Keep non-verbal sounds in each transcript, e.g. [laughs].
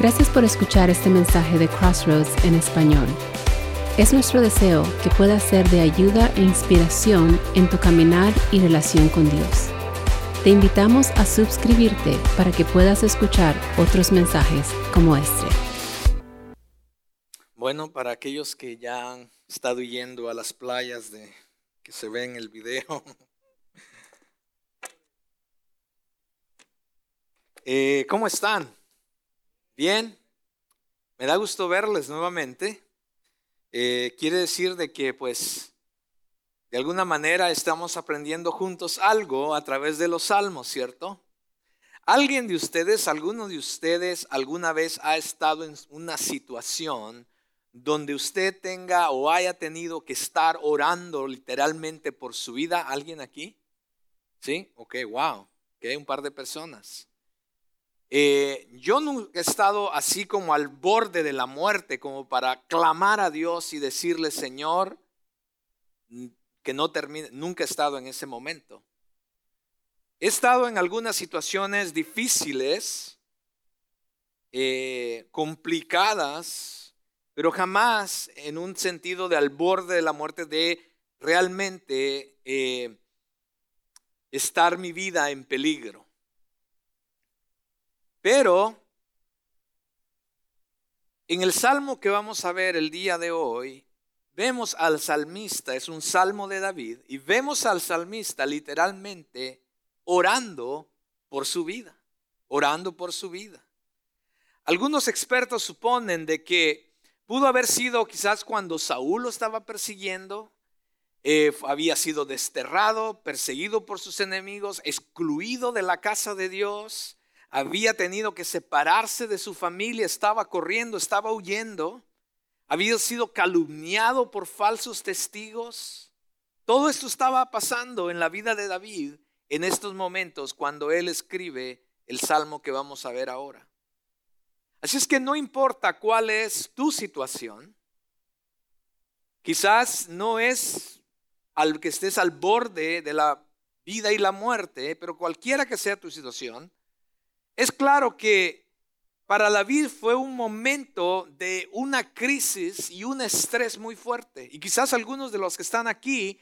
Gracias por escuchar este mensaje de Crossroads en español. Es nuestro deseo que pueda ser de ayuda e inspiración en tu caminar y relación con Dios. Te invitamos a suscribirte para que puedas escuchar otros mensajes como este. Bueno, para aquellos que ya han estado yendo a las playas de que se ve en el video, [laughs] eh, ¿cómo están? Bien, me da gusto verles nuevamente. Eh, quiere decir de que pues de alguna manera estamos aprendiendo juntos algo a través de los salmos, ¿cierto? ¿Alguien de ustedes, alguno de ustedes alguna vez ha estado en una situación donde usted tenga o haya tenido que estar orando literalmente por su vida? ¿Alguien aquí? ¿Sí? Ok, wow. Ok, un par de personas. Eh, yo nunca he estado así como al borde de la muerte, como para clamar a Dios y decirle, Señor, que no termine. Nunca he estado en ese momento. He estado en algunas situaciones difíciles, eh, complicadas, pero jamás en un sentido de al borde de la muerte, de realmente eh, estar mi vida en peligro. Pero en el salmo que vamos a ver el día de hoy, vemos al salmista, es un salmo de David, y vemos al salmista literalmente orando por su vida, orando por su vida. Algunos expertos suponen de que pudo haber sido quizás cuando Saúl lo estaba persiguiendo, eh, había sido desterrado, perseguido por sus enemigos, excluido de la casa de Dios, había tenido que separarse de su familia, estaba corriendo, estaba huyendo, había sido calumniado por falsos testigos. Todo esto estaba pasando en la vida de David en estos momentos cuando él escribe el salmo que vamos a ver ahora. Así es que no importa cuál es tu situación, quizás no es al que estés al borde de la vida y la muerte, pero cualquiera que sea tu situación, es claro que para David fue un momento de una crisis y un estrés muy fuerte. Y quizás algunos de los que están aquí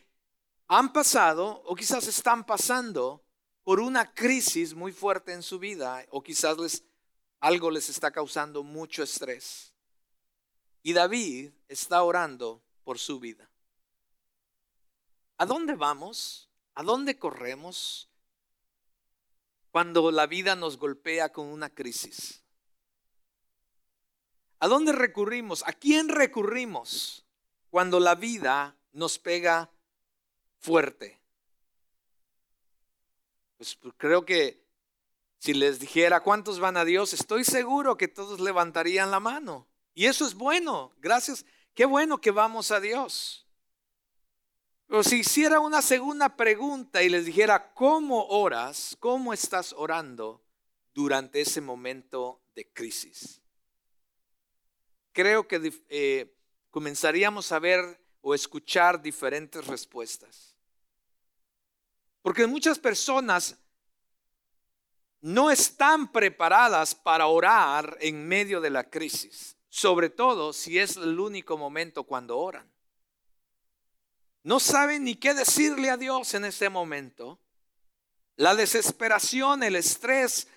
han pasado o quizás están pasando por una crisis muy fuerte en su vida o quizás les, algo les está causando mucho estrés. Y David está orando por su vida. ¿A dónde vamos? ¿A dónde corremos? Cuando la vida nos golpea con una crisis? ¿A dónde recurrimos? ¿A quién recurrimos cuando la vida nos pega fuerte? Pues, pues creo que si les dijera cuántos van a Dios, estoy seguro que todos levantarían la mano. Y eso es bueno, gracias. Qué bueno que vamos a Dios. Pero si hiciera una segunda pregunta y les dijera, ¿cómo oras? ¿Cómo estás orando durante ese momento de crisis? Creo que eh, comenzaríamos a ver o escuchar diferentes respuestas. Porque muchas personas no están preparadas para orar en medio de la crisis, sobre todo si es el único momento cuando oran. No saben ni qué decirle a Dios en ese momento. La desesperación, el estrés,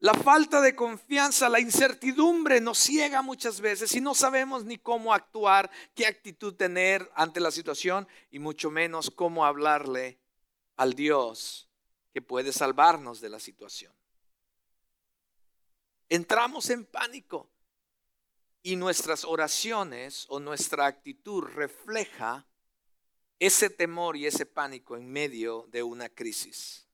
la falta de confianza, la incertidumbre nos ciega muchas veces y no sabemos ni cómo actuar, qué actitud tener ante la situación y mucho menos cómo hablarle al Dios que puede salvarnos de la situación. Entramos en pánico y nuestras oraciones o nuestra actitud refleja ese temor y ese pánico en medio de una crisis.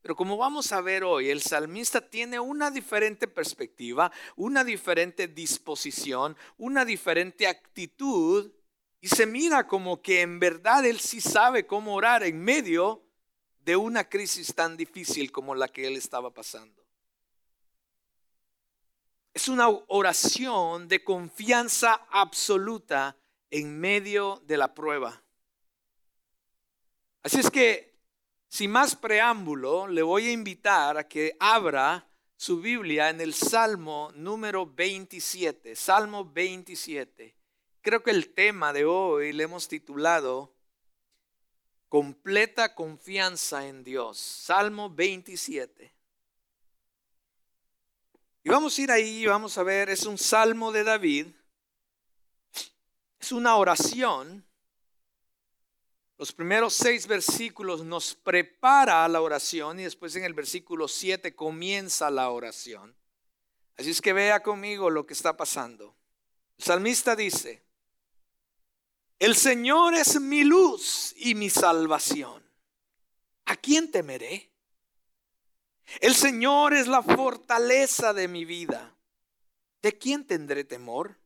Pero como vamos a ver hoy, el salmista tiene una diferente perspectiva, una diferente disposición, una diferente actitud y se mira como que en verdad él sí sabe cómo orar en medio de una crisis tan difícil como la que él estaba pasando. Es una oración de confianza absoluta en medio de la prueba. Así es que, sin más preámbulo, le voy a invitar a que abra su Biblia en el Salmo número 27, Salmo 27. Creo que el tema de hoy le hemos titulado Completa confianza en Dios, Salmo 27. Y vamos a ir ahí, vamos a ver, es un salmo de David, es una oración los primeros seis versículos nos prepara a la oración y después en el versículo 7 comienza la oración. Así es que vea conmigo lo que está pasando. El salmista dice, el Señor es mi luz y mi salvación. ¿A quién temeré? El Señor es la fortaleza de mi vida. ¿De quién tendré temor?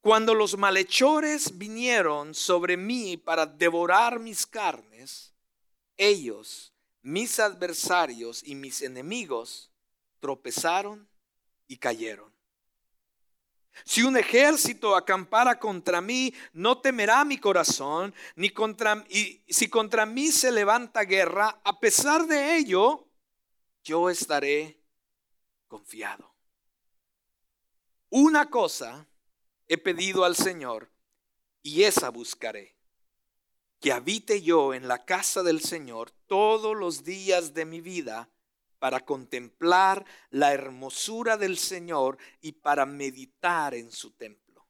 Cuando los malhechores vinieron sobre mí para devorar mis carnes, ellos, mis adversarios y mis enemigos, tropezaron y cayeron. Si un ejército acampara contra mí, no temerá mi corazón, ni contra y si contra mí se levanta guerra, a pesar de ello, yo estaré confiado. Una cosa he pedido al Señor y esa buscaré. Que habite yo en la casa del Señor todos los días de mi vida para contemplar la hermosura del Señor y para meditar en su templo.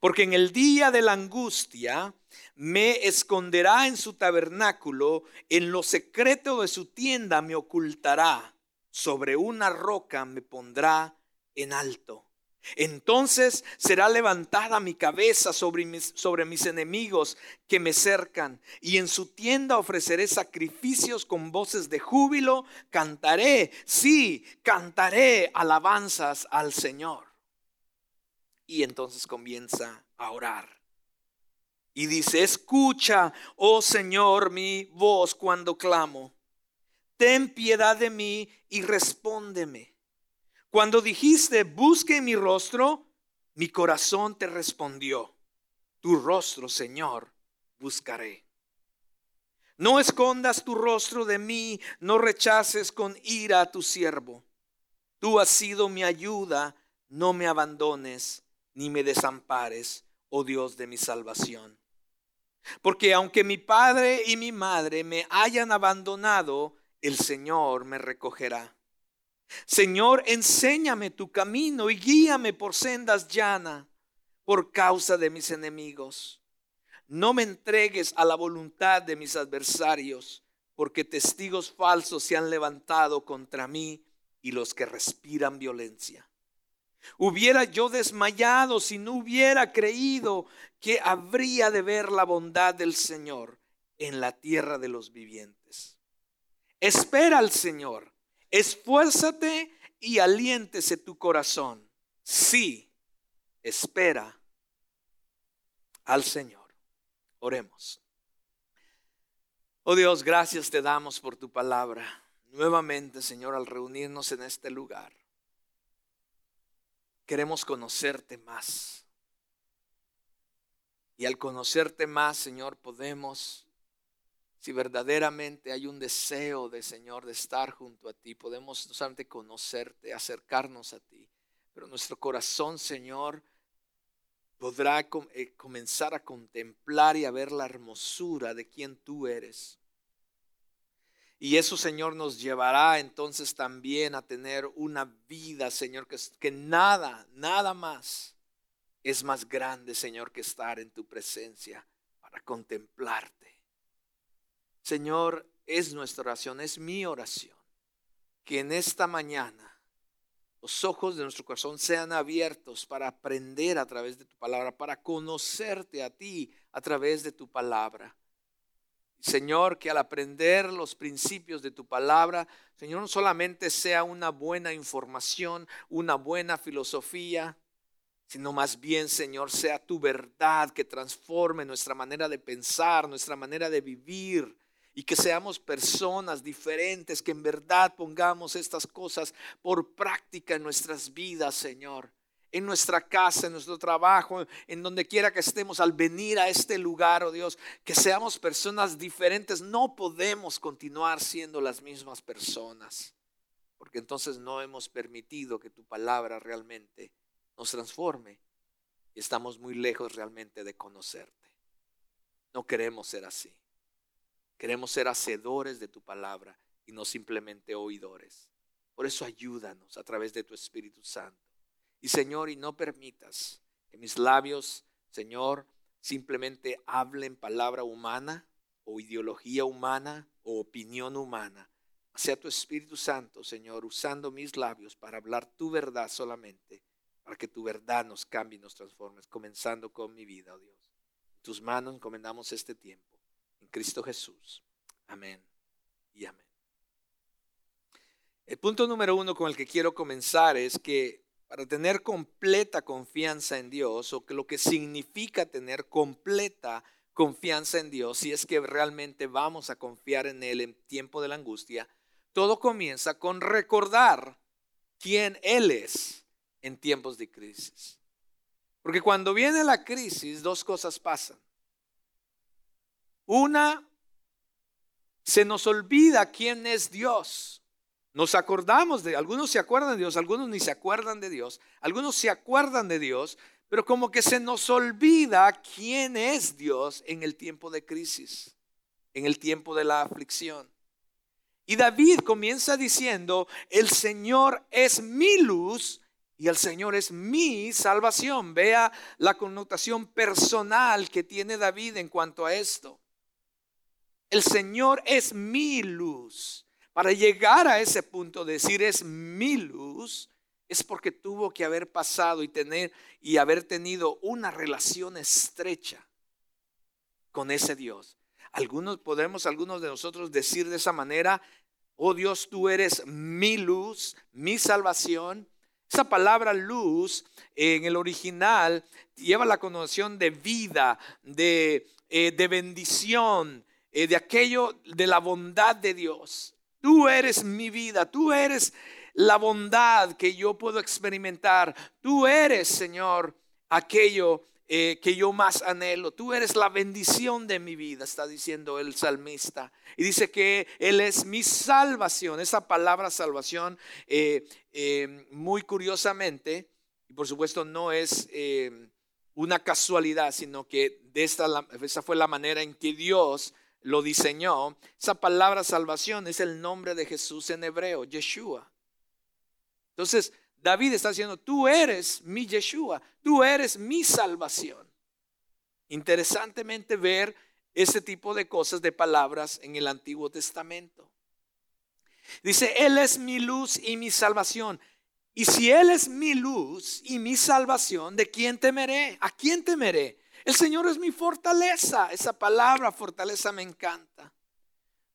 Porque en el día de la angustia me esconderá en su tabernáculo, en lo secreto de su tienda me ocultará, sobre una roca me pondrá en alto. Entonces será levantada mi cabeza sobre mis, sobre mis, enemigos que me cercan, y en su tienda ofreceré sacrificios con voces de júbilo, cantaré, sí, cantaré alabanzas al Señor. Y entonces comienza a orar. Y dice, escucha, oh Señor, mi voz cuando clamo. Ten piedad de mí y respóndeme. Cuando dijiste, busque mi rostro, mi corazón te respondió, tu rostro, Señor, buscaré. No escondas tu rostro de mí, no rechaces con ira a tu siervo. Tú has sido mi ayuda, no me abandones ni me desampares, oh Dios de mi salvación. Porque aunque mi padre y mi madre me hayan abandonado, el Señor me recogerá. Señor, enséñame tu camino y guíame por sendas llanas por causa de mis enemigos. No me entregues a la voluntad de mis adversarios, porque testigos falsos se han levantado contra mí y los que respiran violencia. Hubiera yo desmayado si no hubiera creído que habría de ver la bondad del Señor en la tierra de los vivientes. Espera al Señor Esfuérzate y aliéntese tu corazón. Sí, espera al Señor. Oremos. Oh Dios, gracias te damos por tu palabra. Nuevamente, Señor, al reunirnos en este lugar, queremos conocerte más. Y al conocerte más, Señor, podemos si verdaderamente hay un deseo de Señor de estar junto a ti, podemos no solamente conocerte, acercarnos a ti, pero nuestro corazón, Señor, podrá eh, comenzar a contemplar y a ver la hermosura de quien tú eres. Y eso, Señor, nos llevará entonces también a tener una vida, Señor, que nada, nada más es más grande, Señor, que estar en tu presencia para contemplarte Señor, es nuestra oración, es mi oración, que en esta mañana los ojos de nuestro corazón sean abiertos para aprender a través de tu palabra, para conocerte a ti a través de tu palabra. Señor, que al aprender los principios de tu palabra, Señor, no solamente sea una buena información, una buena filosofía, sino más bien, Señor, sea tu verdad que transforme nuestra manera de pensar, nuestra manera de vivir, y que seamos personas diferentes, que en verdad pongamos estas cosas por práctica en nuestras vidas, Señor. En nuestra casa, en nuestro trabajo, en donde quiera que estemos al venir a este lugar, oh Dios, que seamos personas diferentes. No podemos continuar siendo las mismas personas. porque entonces no hemos permitido que tu palabra realmente nos transforme y estamos muy lejos realmente de conocerte. No queremos ser así. Queremos ser hacedores de tu palabra y no simplemente oidores. Por eso ayúdanos a través de tu Espíritu Santo. Y Señor, y no permitas que mis labios, Señor, simplemente hablen palabra humana o ideología humana o opinión humana. Sea tu Espíritu Santo, Señor, usando mis labios para hablar tu verdad solamente, para que tu verdad nos cambie y nos transforme, comenzando con mi vida, oh Dios. En tus manos encomendamos este tiempo. Cristo Jesús. Amén y amén. El punto número uno con el que quiero comenzar es que para tener completa confianza en Dios, o que lo que significa tener completa confianza en Dios, si es que realmente vamos a confiar en Él en tiempo de la angustia, todo comienza con recordar quién Él es en tiempos de crisis. Porque cuando viene la crisis, dos cosas pasan. Una, se nos olvida quién es Dios. Nos acordamos de, algunos se acuerdan de Dios, algunos ni se acuerdan de Dios, algunos se acuerdan de Dios, pero como que se nos olvida quién es Dios en el tiempo de crisis, en el tiempo de la aflicción. Y David comienza diciendo, el Señor es mi luz y el Señor es mi salvación. Vea la connotación personal que tiene David en cuanto a esto. El Señor es mi luz. Para llegar a ese punto de decir es mi luz, es porque tuvo que haber pasado y tener y haber tenido una relación estrecha con ese Dios. Algunos podemos, algunos de nosotros decir de esa manera, oh Dios, tú eres mi luz, mi salvación. Esa palabra luz en el original lleva la connotación de vida, de, eh, de bendición, eh, de aquello, de la bondad de Dios. Tú eres mi vida, tú eres la bondad que yo puedo experimentar. Tú eres, Señor, aquello eh, que yo más anhelo. Tú eres la bendición de mi vida, está diciendo el salmista. Y dice que Él es mi salvación. Esa palabra salvación, eh, muy curiosamente, y por supuesto no es una casualidad, sino que de esta, esa fue la manera en que Dios lo diseñó, esa palabra salvación es el nombre de Jesús en hebreo, Yeshua. Entonces, David está diciendo, tú eres mi Yeshua, tú eres mi salvación. Interesantemente ver ese tipo de cosas, de palabras en el Antiguo Testamento. Dice, Él es mi luz y mi salvación. Y si Él es mi luz y mi salvación, ¿de quién temeré? ¿A quién temeré? El Señor es mi fortaleza. Esa palabra fortaleza me encanta.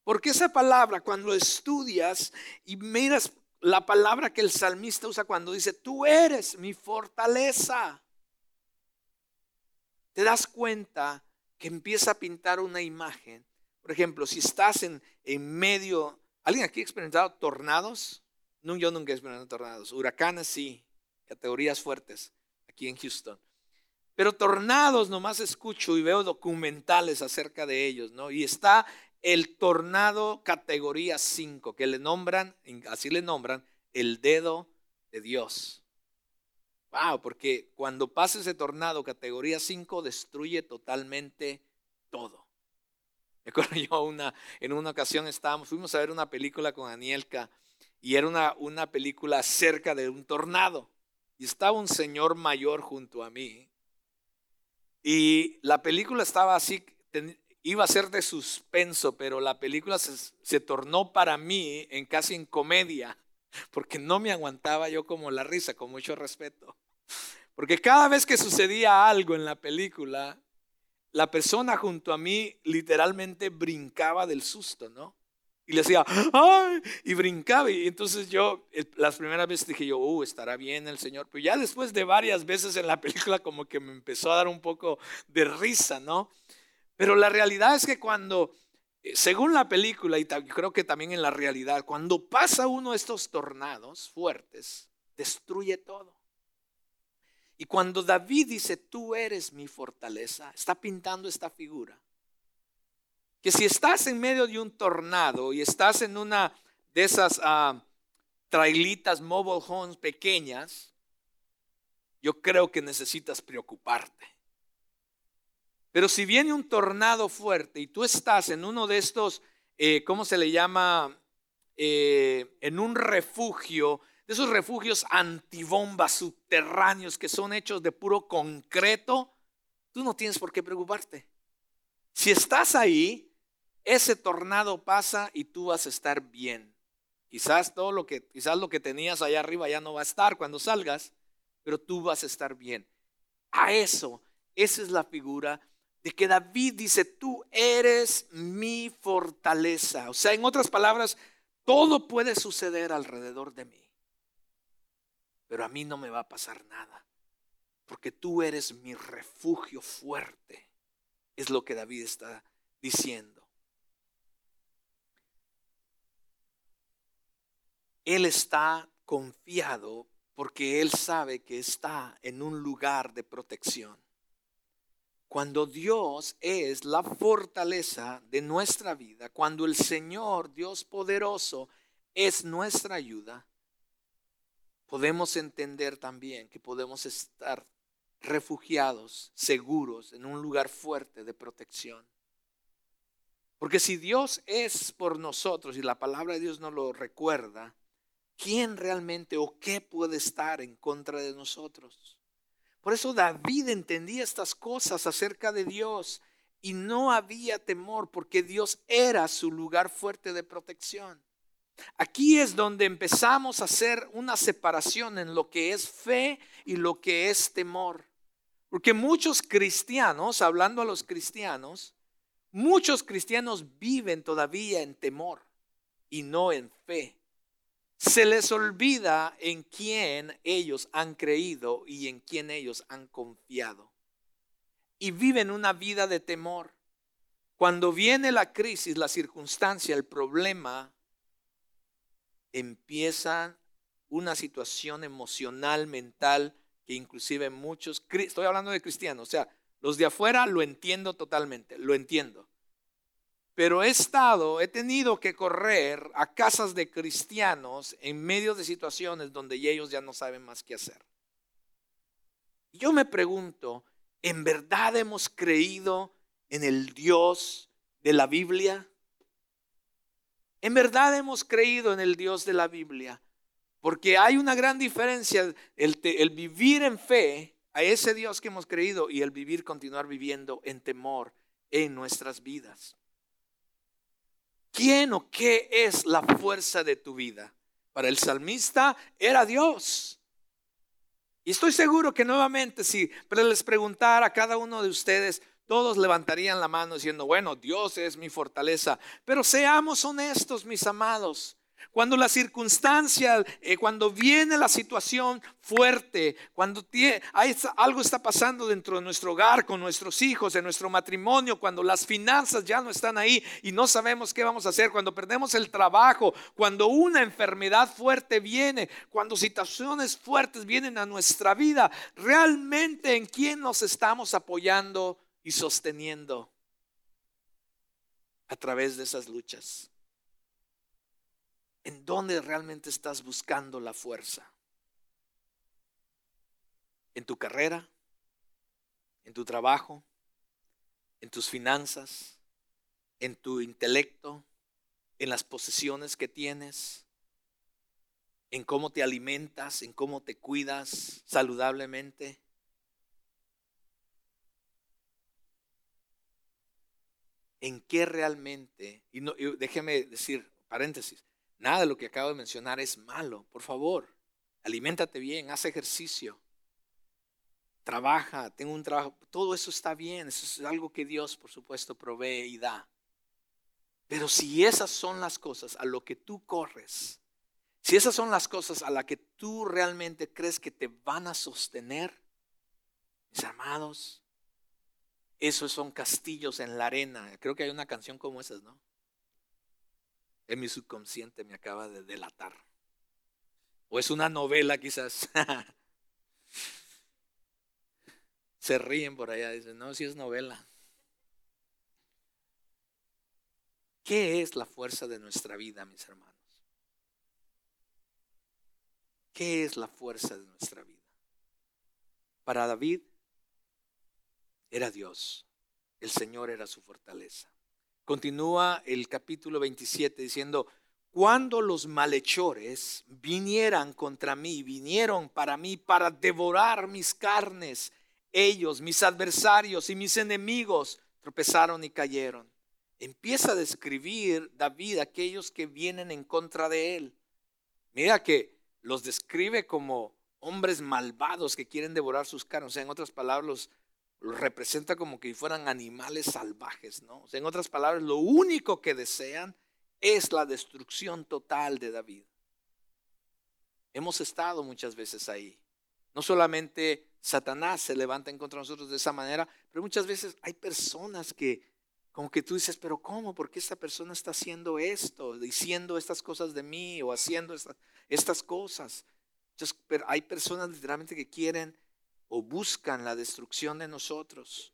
Porque esa palabra cuando estudias y miras la palabra que el salmista usa cuando dice, tú eres mi fortaleza, te das cuenta que empieza a pintar una imagen. Por ejemplo, si estás en, en medio, ¿alguien aquí ha experimentado tornados? No, yo nunca he experimentado tornados. Huracanes sí, categorías fuertes aquí en Houston. Pero tornados nomás escucho y veo documentales acerca de ellos, ¿no? Y está el tornado categoría 5, que le nombran, así le nombran, el dedo de Dios. Wow, porque cuando pasa ese tornado categoría 5 destruye totalmente todo. Me acuerdo [laughs] yo una, en una ocasión estábamos, fuimos a ver una película con Anielka y era una, una película acerca de un tornado. Y estaba un señor mayor junto a mí y la película estaba así, iba a ser de suspenso, pero la película se, tornó para mí en casi en comedia, [laughs] porque no me aguantaba yo como la risa, con mucho respeto. Porque cada vez que sucedía algo en la película, la persona junto a mí literalmente brincaba del susto, ¿no? Y le decía, ¡ay! Y brincaba. Y entonces yo, las primeras veces dije yo, ¡uh! Estará bien el Señor. Pero ya después de varias veces en la película, como que me empezó a dar un poco de risa, ¿no? Pero la realidad es que cuando, eh, según la película, y creo que también en la realidad, cuando pasa uno de estos tornados fuertes, destruye todo. Y cuando David dice, tú eres mi fortaleza, está pintando esta figura que si estás en medio de un tornado y estás en una de esas ah, trailitas mobile homes pequeñas, yo creo que necesitas preocuparte. Pero si viene un tornado fuerte y tú estás en uno de estos, eh, ¿cómo se le llama? Eh, en un refugio, de esos refugios antibombas subterráneos que son hechos de puro concreto, tú no tienes por qué preocuparte. Si estás ahí, ese tornado pasa y tú vas a estar bien. Quizás todo lo que, quizás lo que tenías allá arriba ya no va a estar cuando salgas, pero tú vas a estar bien. A eso, esa es la figura de que David dice, tú eres mi fortaleza. O sea, en otras palabras, todo puede suceder alrededor de mí, pero a mí no me va a pasar nada, porque tú eres mi refugio fuerte. Es lo que David está diciendo. Él está confiado porque él sabe que está en un lugar de protección. Cuando Dios es la fortaleza de nuestra vida, cuando el Señor, Dios poderoso, es nuestra ayuda, podemos entender también que podemos estar refugiados, seguros, en un lugar fuerte de protección. Porque si Dios es por nosotros y la palabra de Dios nos lo recuerda, ¿quién realmente o qué puede estar en contra de nosotros? Por eso David entendía estas cosas acerca de Dios y no había temor porque Dios era su lugar fuerte de protección. Aquí es donde empezamos a hacer una separación en lo que es fe y lo que es temor. Porque muchos cristianos, hablando a los cristianos, muchos cristianos viven todavía en temor y no en fe se les olvida en quién ellos han creído y en quién ellos han confiado. Y viven una vida de temor. Cuando viene la crisis, la circunstancia, el problema, empieza una situación emocional, mental, que inclusive muchos, estoy hablando de cristianos, o sea, los de afuera lo entiendo totalmente, lo entiendo pero he estado, he tenido que correr a casas de cristianos en medio de situaciones donde ellos ya no saben más qué hacer. Yo me pregunto, ¿en verdad hemos creído en el Dios de la Biblia? ¿En verdad hemos creído en el Dios de la Biblia? Porque hay una gran diferencia el, el vivir en fe a ese Dios que hemos creído y el vivir, continuar viviendo en temor en nuestras vidas. ¿Quién o qué es la fuerza de tu vida? Para el salmista era Dios. Y estoy seguro que nuevamente si les preguntara a cada uno de ustedes, todos levantarían la mano diciendo, bueno, Dios es mi fortaleza. Pero seamos honestos, mis amados. Cuando la circunstancia, eh, cuando viene la situación fuerte, cuando hay, algo está pasando dentro de nuestro hogar, con nuestros hijos, en nuestro matrimonio, cuando las finanzas ya no están ahí y no sabemos qué vamos a hacer, cuando perdemos el trabajo, cuando una enfermedad fuerte viene, cuando situaciones fuertes vienen a nuestra vida, realmente en quién nos estamos apoyando y sosteniendo a través de esas luchas. ¿En dónde realmente estás buscando la fuerza? ¿En tu carrera? ¿En tu trabajo? ¿En tus finanzas? ¿En tu intelecto? ¿En las posesiones que tienes? ¿En cómo te alimentas? ¿En cómo te cuidas saludablemente? ¿En qué realmente? Y, no, déjeme decir, paréntesis, Nada de lo que acabo de mencionar es malo. Por favor, aliméntate bien, haz ejercicio, trabaja, tengo un trabajo. Todo eso está bien, eso es algo que Dios, por supuesto, provee y da. Pero si esas son las cosas a lo que tú corres, si esas son las cosas a las que tú realmente crees que te van a sostener, mis amados, esos son castillos en la arena. Creo que hay una canción como esas, ¿no? En mi subconsciente me acaba de delatar. O es una novela quizás. [laughs] Se ríen por allá, dicen, no, si es novela. ¿Qué es la fuerza de nuestra vida, mis hermanos? ¿Qué es la fuerza de nuestra vida? Para David era Dios, el Señor era su fortaleza. Continúa el capítulo 27 diciendo, cuando los malhechores vinieran contra mí, vinieron para mí para devorar mis carnes, ellos, mis adversarios y mis enemigos, tropezaron y cayeron. Empieza a describir David aquellos que vienen en contra de él. Mira que los describe como hombres malvados que quieren devorar sus carnes. O sea, en otras palabras, los, los representa como que fueran animales salvajes, ¿no? O sea, en otras palabras, lo único que desean es la destrucción total de David. Hemos estado muchas veces ahí. No solamente Satanás se levanta en contra de nosotros de esa manera, pero muchas veces hay personas que, como que tú dices, pero ¿cómo? ¿Por qué esta persona está haciendo esto? Diciendo estas cosas de mí o haciendo estas cosas. Entonces, hay personas literalmente que quieren o buscan la destrucción de nosotros.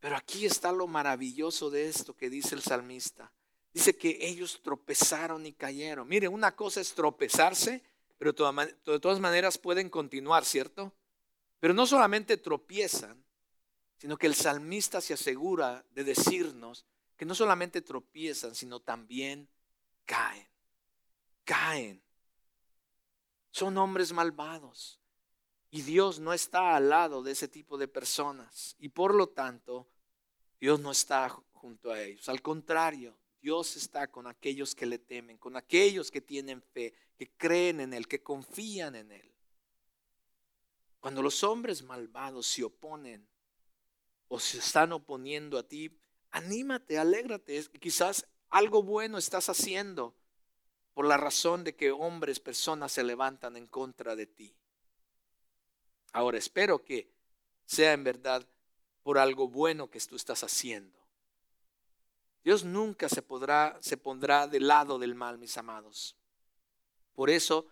Pero aquí está lo maravilloso de esto que dice el salmista. Dice que ellos tropezaron y cayeron. Mire, una cosa es tropezarse, pero de todas maneras pueden continuar, ¿cierto? Pero no solamente tropiezan, sino que el salmista se asegura de decirnos que no solamente tropiezan, sino también caen. Caen. Son hombres malvados. Y Dios no está al lado de ese tipo de personas. Y por lo tanto, Dios no está junto a ellos. Al contrario, Dios está con aquellos que le temen, con aquellos que tienen fe, que creen en Él, que confían en Él. Cuando los hombres malvados se oponen o se están oponiendo a ti, anímate, alégrate. Quizás algo bueno estás haciendo por la razón de que hombres, personas se levantan en contra de ti. Ahora espero que sea en verdad por algo bueno que tú estás haciendo. Dios nunca se, podrá, se pondrá del lado del mal, mis amados. Por eso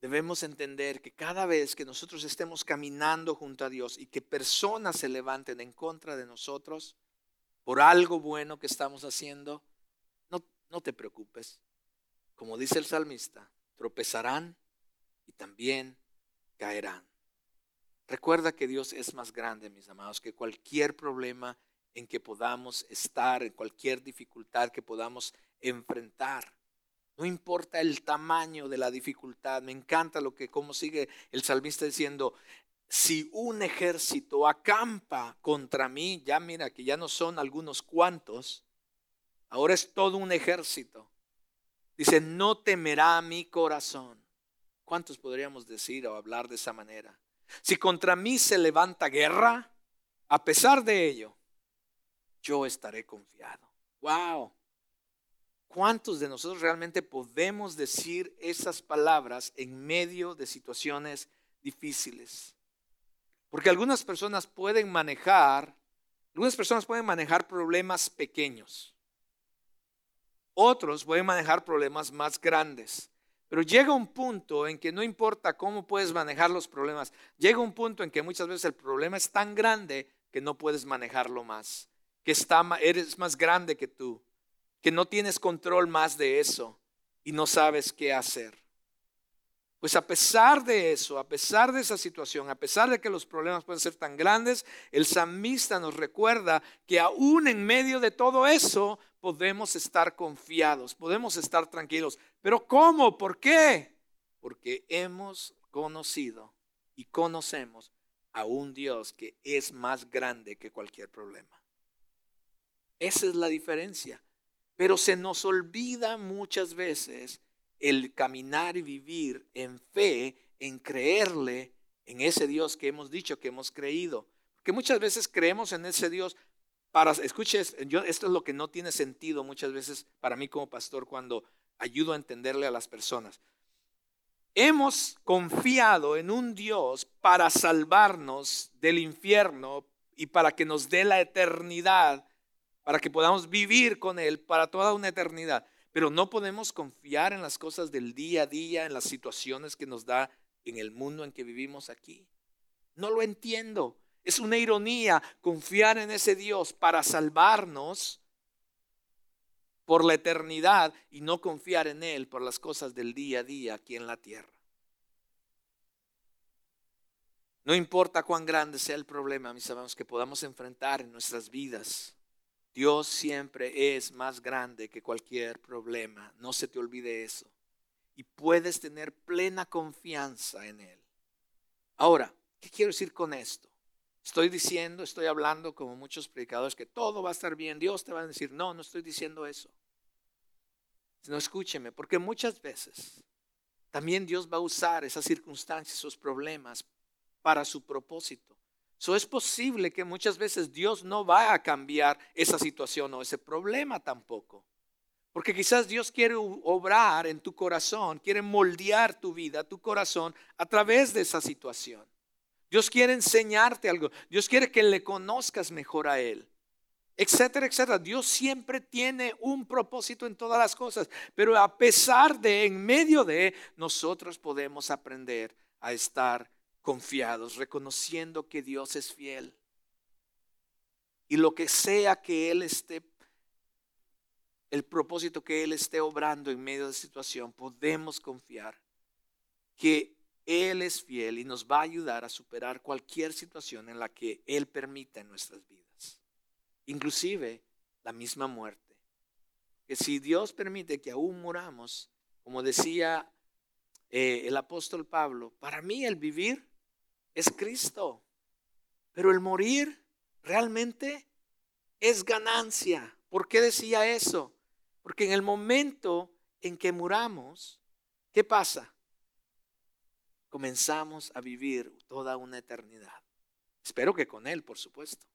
debemos entender que cada vez que nosotros estemos caminando junto a Dios y que personas se levanten en contra de nosotros por algo bueno que estamos haciendo, no, no te preocupes. Como dice el salmista, tropezarán y también caerán. Recuerda que Dios es más grande, mis amados, que cualquier problema en que podamos estar, en cualquier dificultad que podamos enfrentar. No importa el tamaño de la dificultad. Me encanta lo que, como sigue el salmista diciendo, si un ejército acampa contra mí, ya mira que ya no son algunos cuantos, ahora es todo un ejército. Dice, no temerá mi corazón. ¿Cuántos podríamos decir o hablar de esa manera? Si contra mí se levanta guerra, a pesar de ello, yo estaré confiado. Wow. ¿Cuántos de nosotros realmente podemos decir esas palabras en medio de situaciones difíciles? Porque algunas personas pueden manejar, algunas personas pueden manejar problemas pequeños. Otros pueden manejar problemas más grandes. Pero llega un punto en que no importa cómo puedes manejar los problemas, llega un punto en que muchas veces el problema es tan grande que no puedes manejarlo más que está, eres más grande que tú, que no tienes control más de eso y no sabes qué hacer. Pues a pesar de eso, a pesar de esa situación, a pesar de que los problemas pueden ser tan grandes, el samista nos recuerda que aún en medio de todo eso podemos estar confiados, podemos estar tranquilos. Pero ¿cómo? ¿Por qué? Porque hemos conocido y conocemos a un Dios que es más grande que cualquier problema. Esa es la diferencia. Pero se nos olvida muchas veces el caminar y vivir en fe, en creerle en ese Dios que hemos dicho que hemos creído. Porque muchas veces creemos en ese Dios para, escuches, yo, esto es lo que no tiene sentido muchas veces para mí como pastor cuando ayudo a entenderle a las personas. Hemos confiado en un Dios para salvarnos del infierno y para que nos dé la eternidad para que podamos vivir con Él para toda una eternidad. Pero no podemos confiar en las cosas del día a día, en las situaciones que nos da en el mundo en que vivimos aquí. No lo entiendo. Es una ironía confiar en ese Dios para salvarnos por la eternidad y no confiar en Él por las cosas del día a día aquí en la tierra. No importa cuán grande sea el problema, mis hermanos, que podamos enfrentar en nuestras vidas. Dios siempre es más grande que cualquier problema. No se te olvide eso. Y puedes tener plena confianza en Él. Ahora, ¿qué quiero decir con esto? Estoy diciendo, estoy hablando como muchos predicadores que todo va a estar bien. Dios te va a decir, no, no estoy diciendo eso. No escúcheme, porque muchas veces también Dios va a usar esas circunstancias, esos problemas para su propósito. So es posible que muchas veces Dios no va a cambiar esa situación o ese problema tampoco. Porque quizás Dios quiere obrar en tu corazón, quiere moldear tu vida, tu corazón a través de esa situación. Dios quiere enseñarte algo. Dios quiere que le conozcas mejor a Él. Etcétera, etcétera. Dios siempre tiene un propósito en todas las cosas. Pero a pesar de, en medio de, nosotros podemos aprender a estar confiados, reconociendo que Dios es fiel. Y lo que sea que Él esté, el propósito que Él esté obrando en medio de la situación, podemos confiar que Él es fiel y nos va a ayudar a superar cualquier situación en la que Él permita en nuestras vidas. Inclusive la misma muerte. Que si Dios permite que aún moramos, como decía eh, el apóstol Pablo, para mí el vivir es Cristo. Pero el morir realmente es ganancia. ¿Por qué decía eso? Porque en el momento en que muramos, ¿qué pasa? Comenzamos a vivir toda una eternidad. Espero que con Él, por supuesto.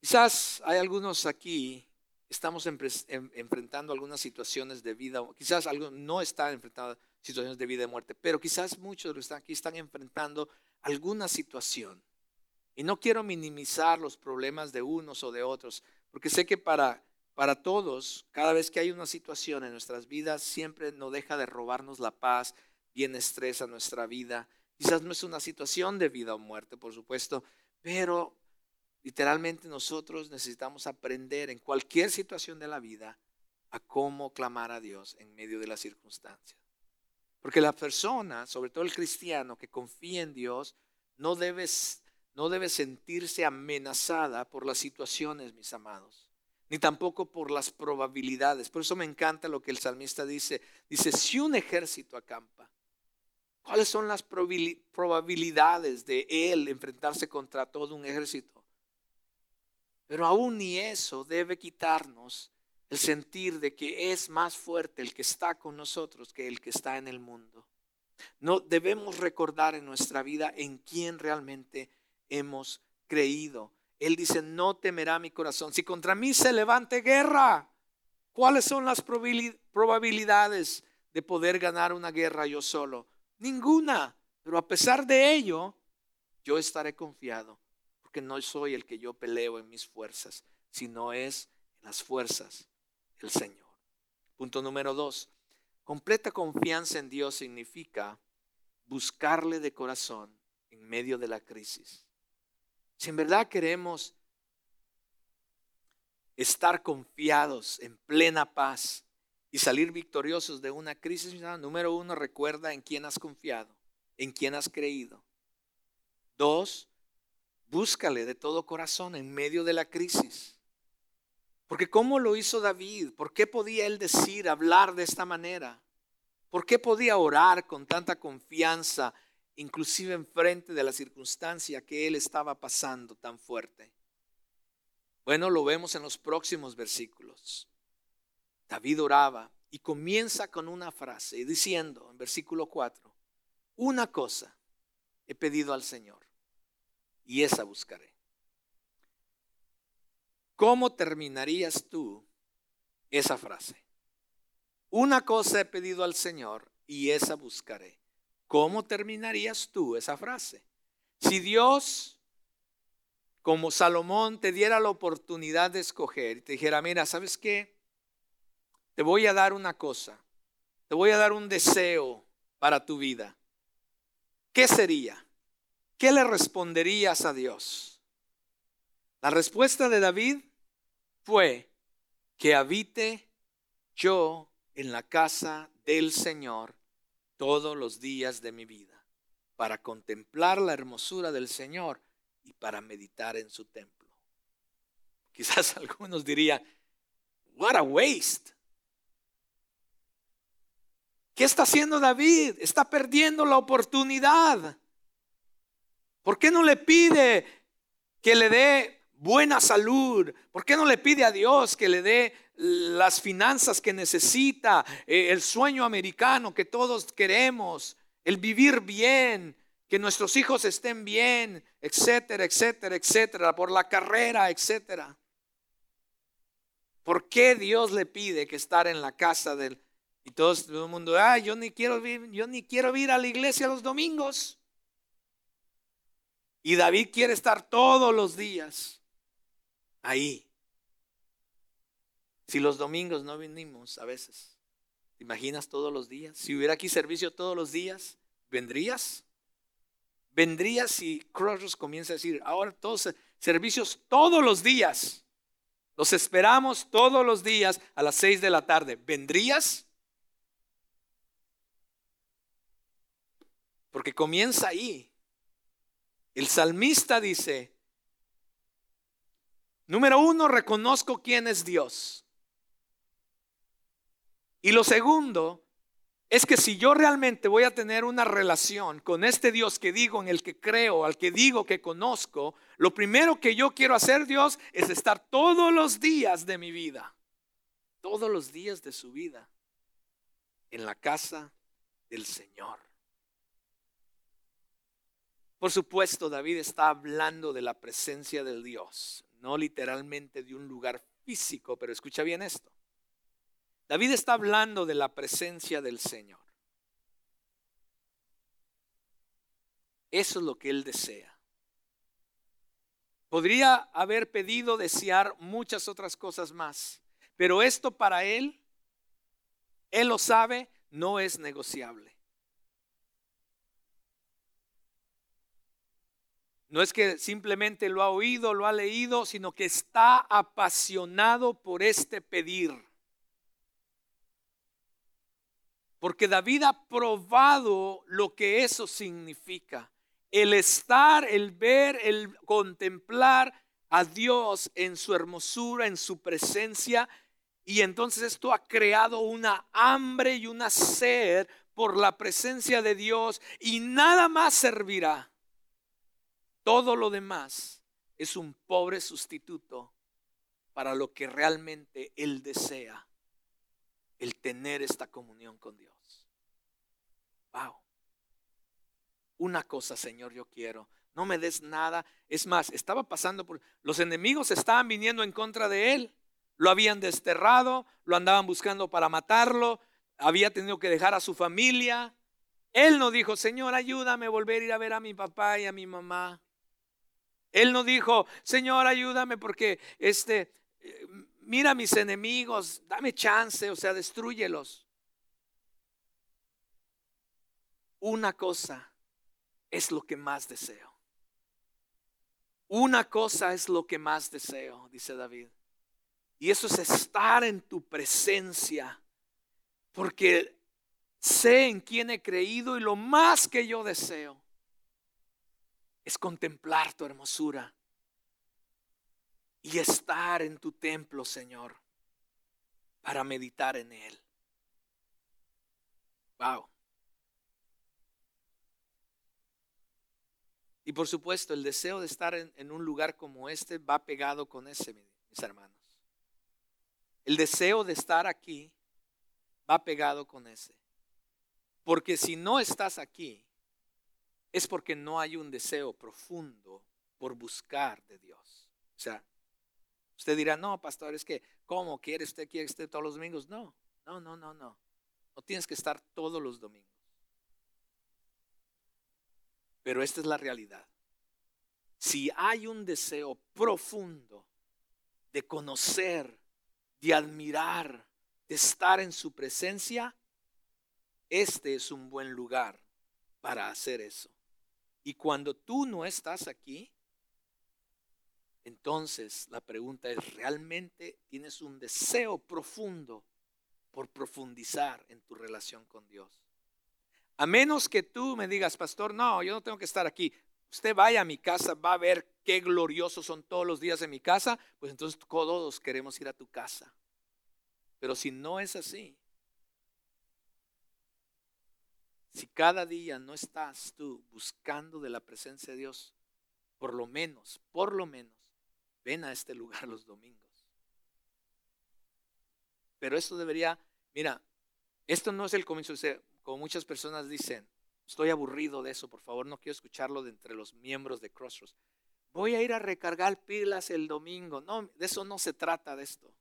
Quizás hay algunos aquí, estamos enfrentando algunas situaciones de vida, quizás algunos no están enfrentando situaciones de vida y muerte, pero quizás muchos de los que están aquí están enfrentando alguna situación. Y no quiero minimizar los problemas de unos o de otros, porque sé que para, para todos, cada vez que hay una situación en nuestras vidas, siempre no deja de robarnos la paz, estrés a nuestra vida. Quizás no es una situación de vida o muerte, por supuesto, pero literalmente nosotros necesitamos aprender en cualquier situación de la vida a cómo clamar a Dios en medio de las circunstancias. Porque la persona, sobre todo el cristiano que confía en Dios, no debe, no debe sentirse amenazada por las situaciones, mis amados, ni tampoco por las probabilidades. Por eso me encanta lo que el salmista dice. Dice, si un ejército acampa, ¿cuáles son las probabilidades de él enfrentarse contra todo un ejército? Pero aún ni eso debe quitarnos el sentir de que es más fuerte el que está con nosotros que el que está en el mundo. No debemos recordar en nuestra vida en quién realmente hemos creído. Él dice, no temerá mi corazón. Si contra mí se levante guerra, ¿cuáles son las probabilidades de poder ganar una guerra yo solo? Ninguna. Pero a pesar de ello, yo estaré confiado, porque no soy el que yo peleo en mis fuerzas, sino es en las fuerzas el Señor. Punto número dos. Completa confianza en Dios significa buscarle de corazón en medio de la crisis. Si en verdad queremos estar confiados en plena paz y salir victoriosos de una crisis, número uno, recuerda en quién has confiado, en quién has creído. Dos, búscale de todo corazón en medio de la crisis. Porque ¿cómo lo hizo David? ¿Por qué podía él decir, hablar de esta manera? ¿Por qué podía orar con tanta confianza, inclusive en frente de la circunstancia que él estaba pasando tan fuerte? Bueno, lo vemos en los próximos versículos. David oraba y comienza con una frase diciendo en versículo 4, una cosa he pedido al Señor y esa buscaré. ¿Cómo terminarías tú esa frase? Una cosa he pedido al Señor y esa buscaré. ¿Cómo terminarías tú esa frase? Si Dios, como Salomón, te diera la oportunidad de escoger y te dijera, mira, ¿sabes qué? Te voy a dar una cosa, te voy a dar un deseo para tu vida. ¿Qué sería? ¿Qué le responderías a Dios? La respuesta de David fue que habite yo en la casa del Señor todos los días de mi vida. para contemplar la hermosura del Señor y para meditar en su templo. [laughs] Quizás algunos dirían, what a waste. ¿Qué está haciendo David? Está perdiendo la oportunidad. ¿Por qué no le pide que le dé buena salud? ¿Por qué no le pide a Dios que le dé las finanzas que necesita, eh, el sueño americano que todos queremos, el vivir bien, que nuestros hijos estén bien, etcétera, etcétera, etcétera, por la carrera, etcétera? ¿Por qué Dios le pide que estar en la casa del y todo el mundo, ah, yo ni quiero yo ni quiero ir a la iglesia los domingos? Y David quiere estar todos los días ahí. Si los domingos no vinimos a veces, ¿te imaginas todos los días? Si hubiera aquí servicio todos los días, ¿vendrías? ¿Vendrías si Crossroads comienza a decir, ahora todos servicios todos los días? Los esperamos todos los días a las seis de la tarde. ¿Vendrías? Porque comienza ahí. El salmista dice, número uno, reconozco quién es Dios. Y lo segundo es que si yo realmente voy a tener una relación con este Dios que digo, en el que creo, al que digo que conozco, lo primero que yo quiero hacer, Dios, es estar todos los días de mi vida, todos los días de su vida, en la casa del Señor. Por supuesto, David está hablando de la presencia del Dios, no literalmente de un lugar físico, pero escucha bien esto. David está hablando de la presencia del Señor. Eso es lo que él desea. Podría haber pedido desear muchas otras cosas más, pero esto para él, él lo sabe, no es negociable. No es que simplemente lo ha oído, lo ha leído, sino que está apasionado por este pedir. Porque David ha probado lo que eso significa. El estar, el ver, el contemplar a Dios en su hermosura, en su presencia. Y entonces esto ha creado una hambre y una sed por la presencia de Dios y nada más servirá. Todo lo demás es un pobre sustituto para lo que realmente Él desea, el tener esta comunión con Dios. Wow. Una cosa, Señor, yo quiero. No me des nada. Es más, estaba pasando por... Los enemigos estaban viniendo en contra de Él. Lo habían desterrado, lo andaban buscando para matarlo, había tenido que dejar a su familia. Él no dijo, Señor, ayúdame a volver a ir a ver a mi papá y a mi mamá. Él no dijo, Señor, ayúdame porque este, mira a mis enemigos, dame chance, o sea, destruyelos. Una cosa es lo que más deseo. Una cosa es lo que más deseo, dice David. Y eso es estar en tu presencia, porque sé en quién he creído y lo más que yo deseo es contemplar tu hermosura y estar en tu templo, Señor, para meditar en él. Wow. Y por supuesto, el deseo de estar en, un lugar como este va pegado con ese, mis hermanos. El deseo de estar aquí va pegado con ese. Porque si no estás aquí, es porque no hay un deseo profundo por buscar de Dios. O sea, usted dirá, no, pastor, es que, ¿cómo quiere usted que esté todos los domingos? No, no, no, no, no. No tienes que estar todos los domingos. Pero esta es la realidad. Si hay un deseo profundo de conocer, de admirar, de estar en su presencia, este es un buen lugar para hacer eso. Y cuando tú no estás aquí, entonces la pregunta es, ¿realmente tienes un deseo profundo por profundizar en tu relación con Dios? A menos que tú me digas, pastor, no, yo no tengo que estar aquí. Usted vaya a mi casa, va a ver qué gloriosos son todos los días en mi casa, pues entonces todos queremos ir a tu casa. Pero si no es así, si cada día no estás tú buscando de la presencia de Dios, por lo menos, por lo menos, ven a este lugar los domingos. Pero esto debería, mira, esto no es el comienzo, como muchas personas dicen, estoy aburrido de eso, por favor, no quiero escucharlo de entre los miembros de Crossroads. Voy a ir a recargar pilas el domingo. No, de eso no se trata de esto.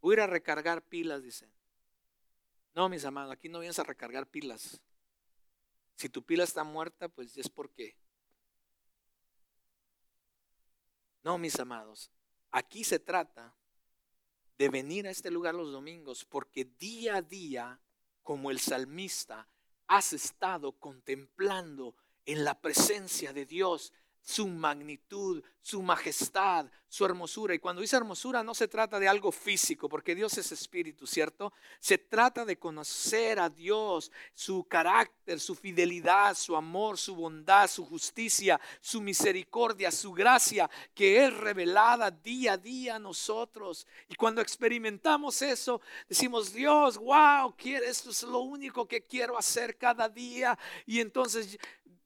Voy a ir a recargar pilas, dicen. No, mis amados, aquí no vienes a recargar pilas. Si tu pila está muerta, pues es porque. No, mis amados, aquí se trata de venir a este lugar los domingos porque día a día, como el salmista, has estado contemplando en la presencia de Dios su magnitud, su majestad, su hermosura. Y cuando dice hermosura no se trata de algo físico, porque Dios es espíritu, ¿cierto? Se trata de conocer a Dios, su carácter, su fidelidad, su amor, su bondad, su justicia, su misericordia, su gracia, que es revelada día a día a nosotros. Y cuando experimentamos eso, decimos, Dios, wow, esto es lo único que quiero hacer cada día. Y entonces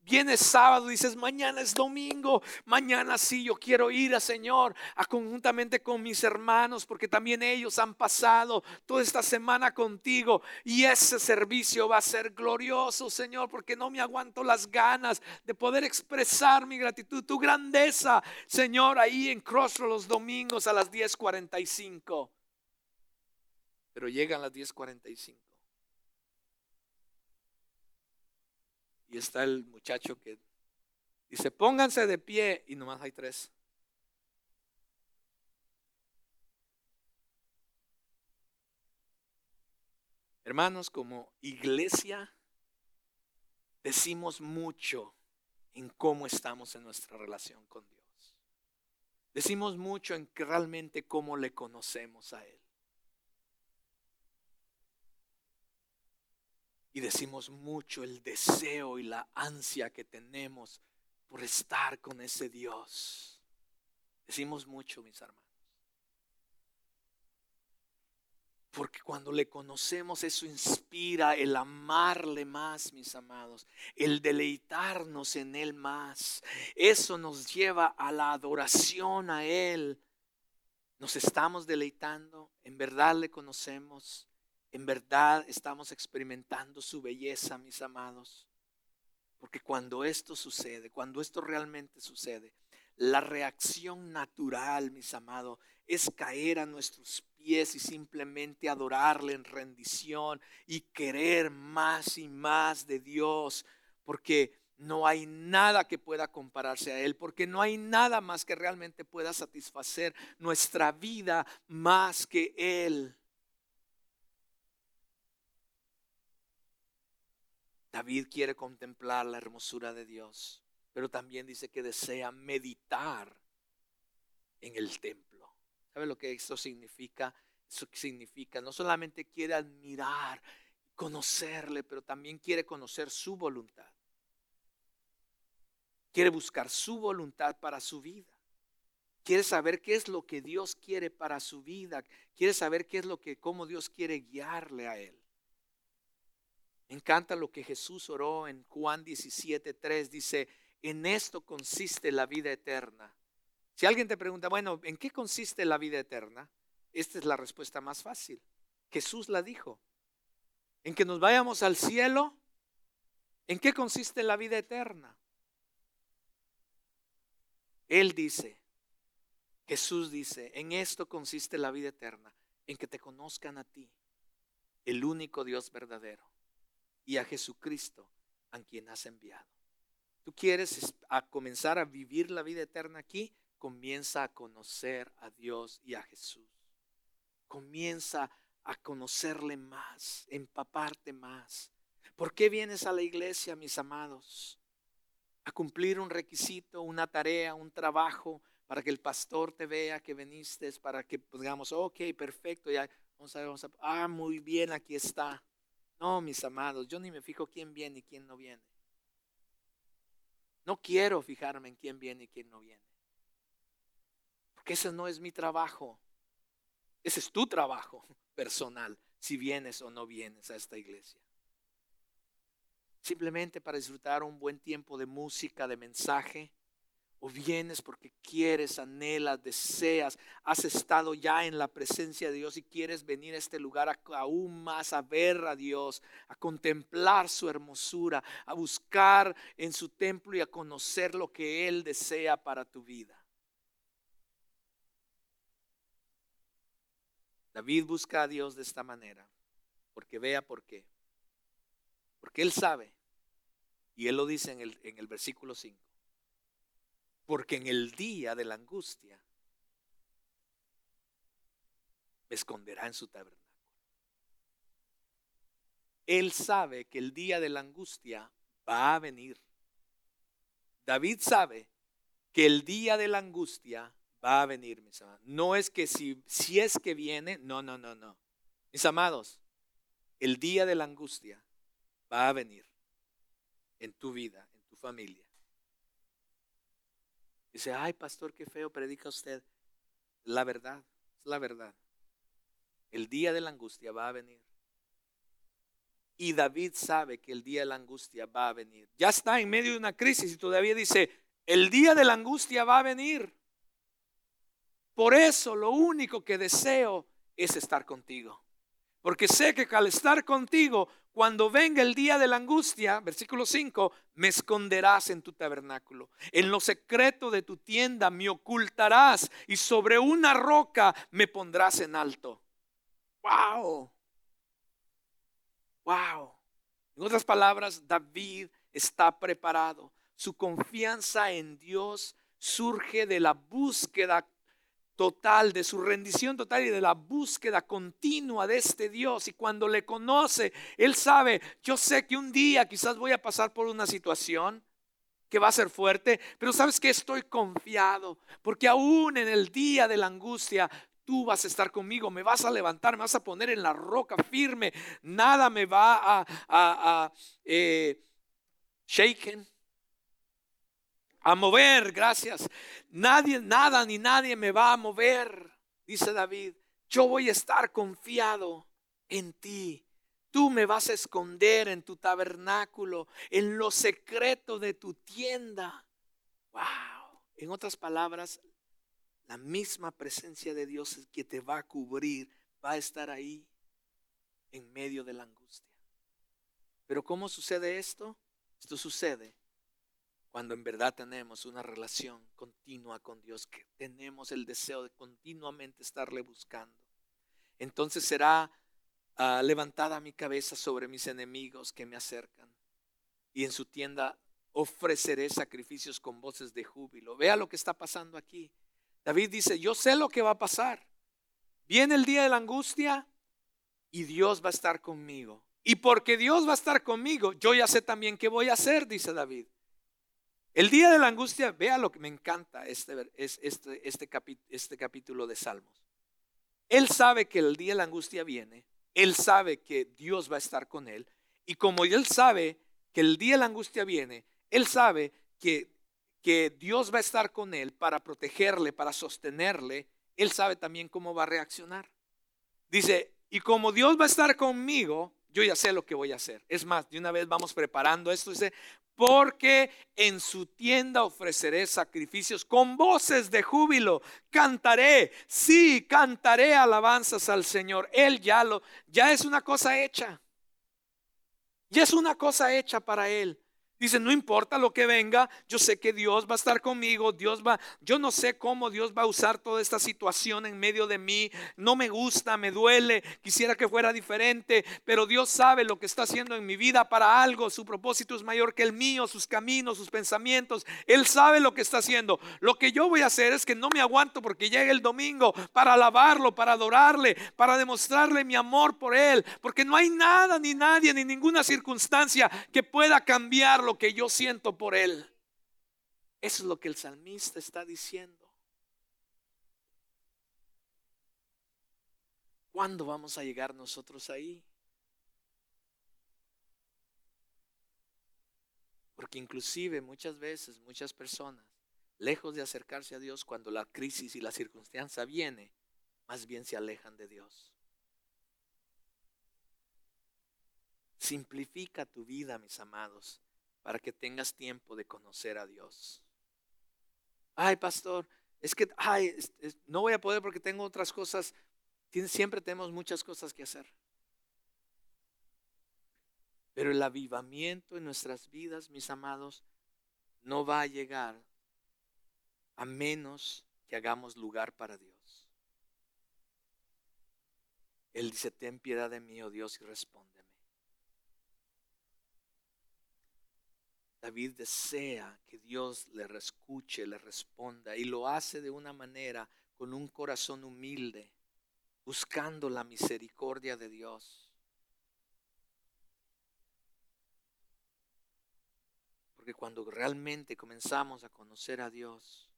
Viene sábado, dices, mañana es domingo, mañana sí, yo quiero ir a Señor, a conjuntamente con mis hermanos, porque también ellos han pasado toda esta semana contigo y ese servicio va a ser glorioso, Señor, porque no me aguanto las ganas de poder expresar mi gratitud, tu grandeza, Señor, ahí en Crossroads los domingos a las 10:45. Pero llegan las 10:45 Y está el muchacho que dice, pónganse de pie y nomás hay tres. Hermanos, como iglesia decimos mucho en cómo estamos en nuestra relación con Dios. Decimos mucho en realmente cómo le conocemos a Él. Y decimos mucho el deseo y la ansia que tenemos por estar con ese Dios. Decimos mucho, mis hermanos. Porque cuando le conocemos eso inspira el amarle más, mis amados, el deleitarnos en Él más. Eso nos lleva a la adoración a Él. Nos estamos deleitando, en verdad le conocemos, en verdad estamos experimentando su belleza, mis amados. Porque cuando esto sucede, cuando esto realmente sucede, la reacción natural, mis amados, es caer a nuestros pies y simplemente adorarle en rendición y querer más y más de Dios, porque no hay nada que pueda compararse a Él, porque no hay nada más que realmente pueda satisfacer nuestra vida más que Él. David quiere contemplar la hermosura de Dios, pero también dice que desea meditar en el templo. ¿Sabe lo que esto significa? Eso significa, no solamente quiere admirar, conocerle, pero también quiere conocer su voluntad. Quiere buscar su voluntad para su vida. Quiere saber qué es lo que Dios quiere para su vida. Quiere saber qué es lo que, cómo Dios quiere guiarle a él. Me encanta lo que Jesús oró en Juan 17, 3. Dice, en esto consiste la vida eterna. Si alguien te pregunta, bueno, ¿en qué consiste la vida eterna? Esta es la respuesta más fácil. Jesús la dijo. En que nos vayamos al cielo. ¿En qué consiste la vida eterna? Él dice, Jesús dice, en esto consiste la vida eterna, en que te conozcan a ti, el único Dios verdadero y a Jesucristo a quien has enviado. ¿Tú quieres a comenzar a vivir la vida eterna aquí? Comienza a conocer a Dios y a Jesús. Comienza a conocerle más, empaparte más. ¿Por qué vienes a la iglesia, mis amados? A cumplir un requisito, una tarea, un trabajo, para que el pastor te vea que viniste, para que pues, digamos, ok, perfecto, ya vamos a ver, vamos a, ah, muy bien, aquí está. No, mis amados, yo ni me fijo quién viene y quién no viene. No quiero fijarme en quién viene y quién no viene. Porque ese no es mi trabajo. Ese es tu trabajo [laughs] personal, si vienes o no vienes a esta iglesia. Simplemente para disfrutar un buen tiempo de música, de mensaje, o vienes porque quieres, anhelas, deseas, has estado ya en la presencia de Dios y quieres venir a este lugar aún más a ver a Dios, a contemplar su hermosura, a buscar en su templo y a conocer lo que Él desea para tu vida. David busca a Dios de esta manera, porque vea por qué. Porque Él sabe, y Él lo dice en el, en el versículo 5 porque en el día de la angustia me esconderá en su tabernáculo. Él sabe que el día de la angustia va a venir. David sabe que el día de la angustia va a venir, mis amados. No es que si, si es que viene, no, no, no, no. Mis amados, el día de la angustia va a venir en tu vida, en tu familia. Dice, ay pastor, qué feo predica usted. La verdad, es la verdad. El día de la angustia va a venir. Y David sabe que el día de la angustia va a venir. Ya está en medio de una crisis y todavía dice, el día de la angustia va a venir. Por eso lo único que deseo es estar contigo. Porque sé que al estar contigo cuando venga el día de la angustia, versículo 5, me esconderás en tu tabernáculo. En lo secreto de tu tienda me ocultarás y sobre una roca me pondrás en alto. Wow. Wow. En otras palabras, David está preparado. Su confianza en Dios surge de la búsqueda total, de su rendición total y de la búsqueda continua de este Dios. Y cuando le conoce, Él sabe, yo sé que un día quizás voy a pasar por una situación que va a ser fuerte, pero sabes que estoy confiado, porque aún en el día de la angustia, tú vas a estar conmigo, me vas a levantar, me vas a poner en la roca firme, nada me va a, eh, shaken a mover, gracias. Nadie, nada ni nadie me va a mover, dice David. Yo voy a estar confiado en ti. Tú me vas a esconder en tu tabernáculo, en lo secreto de tu tienda. Wow. En otras palabras, la misma presencia de Dios que te va a cubrir va a estar ahí en medio de la angustia. Pero ¿cómo sucede esto? Esto sucede cuando en verdad tenemos una relación continua con Dios, que tenemos el deseo de continuamente estarle buscando. Entonces será ah, levantada mi cabeza sobre mis enemigos que me acercan. Y en su tienda ofreceré sacrificios con voces de júbilo. Vea lo que está pasando aquí. David dice, yo sé lo que va a pasar. Viene el día de la angustia y Dios va a estar conmigo. Y porque Dios va a estar conmigo, yo ya sé también qué voy a hacer, dice David. El día de la angustia, vea lo que me encanta este, este, este, este capítulo de Salmos. Él sabe que el día de la angustia viene, él sabe que Dios va a estar con él, y como él sabe que el día de la angustia viene, él sabe que, que Dios va a estar con él para protegerle, para sostenerle, él sabe también cómo va a reaccionar. Dice, y como Dios va a estar conmigo, yo ya sé lo que voy a hacer. Es más, de una vez vamos preparando esto. Dice, porque en su tienda ofreceré sacrificios con voces de júbilo. Cantaré, sí, cantaré alabanzas al Señor. Él ya lo, ya es una cosa hecha. Ya es una cosa hecha para Él. Dice, no importa lo que venga, yo sé que Dios va a estar conmigo, Dios va, yo no sé cómo Dios va a usar toda esta situación en medio de mí, no me gusta, me duele, quisiera que fuera diferente, pero Dios sabe lo que está haciendo en mi vida para algo, su propósito es mayor que el mío, sus caminos, sus pensamientos, Él sabe lo que está haciendo. Lo que yo voy a hacer es que no me aguanto porque llegue el domingo para alabarlo, para adorarle, para demostrarle mi amor por Él, porque no hay nada, ni nadie, ni ninguna circunstancia que pueda lo que yo siento por él. Eso es lo que el salmista está diciendo. ¿Cuándo vamos a llegar nosotros ahí? Porque inclusive muchas veces, muchas personas, lejos de acercarse a Dios cuando la crisis y la circunstancia viene, más bien se alejan de Dios. Simplifica tu vida, mis amados para que tengas tiempo de conocer a Dios. Ay, pastor, es que ay, no voy a poder porque tengo otras cosas. Siempre tenemos muchas cosas que hacer. Pero el avivamiento en nuestras vidas, mis amados, no va a llegar a menos que hagamos lugar para Dios. Él dice, ten piedad de mí, oh Dios, y respóndeme. David desea que Dios le escuche, le responda, y lo hace de una manera con un corazón humilde, buscando la misericordia de Dios. Porque cuando realmente comenzamos a conocer a Dios,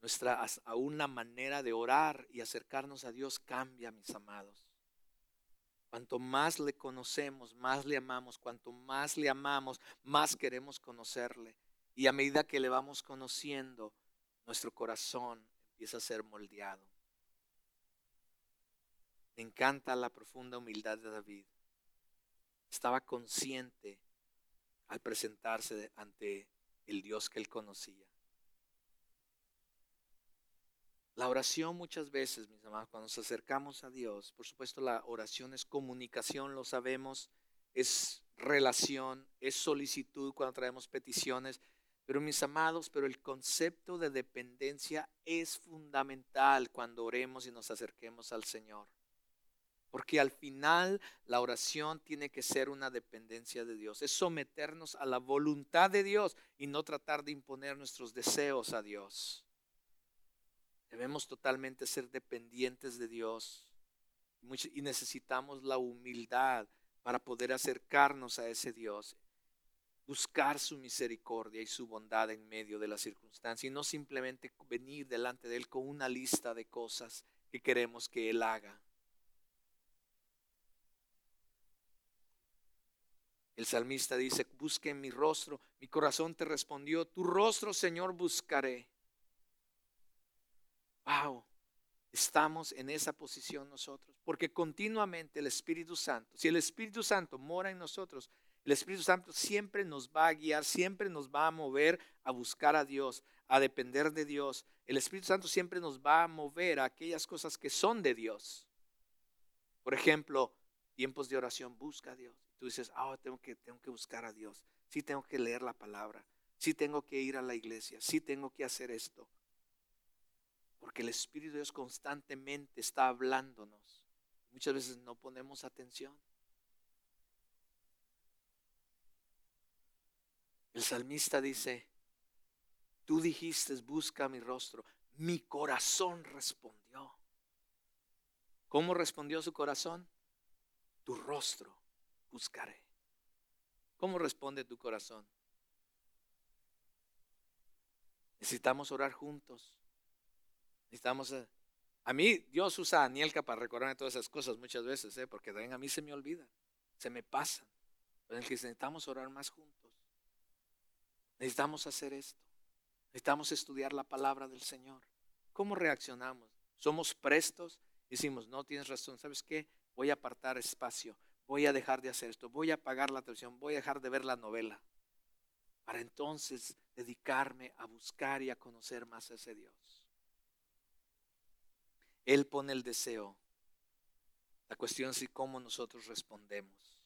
nuestra aún la manera de orar y acercarnos a Dios cambia, mis amados. Cuanto más le conocemos, más le amamos. Cuanto más le amamos, más queremos conocerle. Y a medida que le vamos conociendo, nuestro corazón empieza a ser moldeado. Me encanta la profunda humildad de David. Estaba consciente al presentarse ante el Dios que él conocía. La oración muchas veces, mis amados, cuando nos acercamos a Dios, por supuesto la oración es comunicación, lo sabemos, es relación, es solicitud cuando traemos peticiones, pero mis amados, pero el concepto de dependencia es fundamental cuando oremos y nos acerquemos al Señor. Porque al final la oración tiene que ser una dependencia de Dios. Es someternos a la voluntad de Dios y no tratar de imponer nuestros deseos a Dios. Debemos totalmente ser dependientes de Dios. Y necesitamos la humildad para poder acercarnos a ese Dios. Buscar su misericordia y su bondad en medio de la circunstancia. Y no simplemente venir delante de Él con una lista de cosas que queremos que Él haga. El salmista dice, busque en mi rostro, mi corazón te respondió, tu rostro, Señor, buscaré. Wow, estamos en esa posición nosotros, porque continuamente el Espíritu Santo, si el Espíritu Santo mora en nosotros, el Espíritu Santo siempre nos va a guiar, siempre nos va a mover a buscar a Dios, a depender de Dios. El Espíritu Santo siempre nos va a mover a aquellas cosas que son de Dios. Por ejemplo, tiempos de oración, busca a Dios. Tú dices, ah, tengo, que, tengo que buscar a Dios. Sí tengo que leer la palabra. Sí tengo que ir a la iglesia. Sí tengo que hacer esto. Porque el Espíritu de Dios constantemente está hablándonos. Muchas veces no ponemos atención. El salmista dice, tú dijiste, busca mi rostro. Mi corazón respondió. ¿Cómo respondió su corazón? Tu rostro buscaré. ¿Cómo responde tu corazón? Necesitamos orar juntos. Necesitamos... Eh, a mí Dios usa a Anielka para recordarme todas esas cosas muchas veces, ¿eh? porque también a mí se me olvida, se me pasan. Pero necesitamos orar más juntos. Necesitamos hacer esto. Necesitamos estudiar la palabra del Señor. ¿Cómo reaccionamos? ¿Somos prestos? Decimos, no tienes razón, ¿sabes qué? Voy a apartar espacio voy a dejar de hacer esto, voy a apagar la televisión, voy a dejar de ver la novela, para entonces dedicarme a buscar y a conocer más a ese Dios. Él pone el deseo. La cuestión es cómo nosotros respondemos.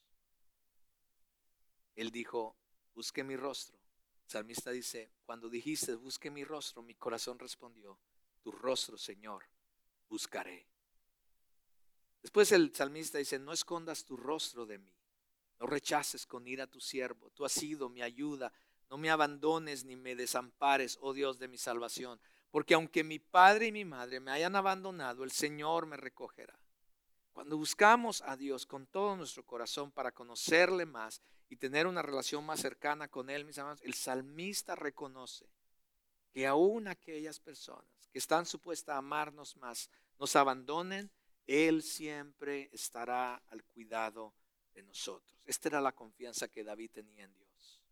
Él dijo, busque mi rostro. El salmista dice, cuando dijiste, busque mi rostro, mi corazón respondió, tu rostro, Señor, buscaré. Después el salmista dice, no escondas tu rostro de mí, no rechaces con ira a tu siervo, tú has sido mi ayuda, no me abandones ni me desampares, oh Dios de mi salvación, porque aunque mi padre y mi madre me hayan abandonado, el Señor me recogerá. Cuando buscamos a Dios con todo nuestro corazón para conocerle más y tener una relación más cercana con Él, mis amados, el salmista reconoce que aún aquellas personas que están supuestas a amarnos más, nos abandonen, él siempre estará al cuidado de nosotros. Esta era la confianza que David tenía en Dios.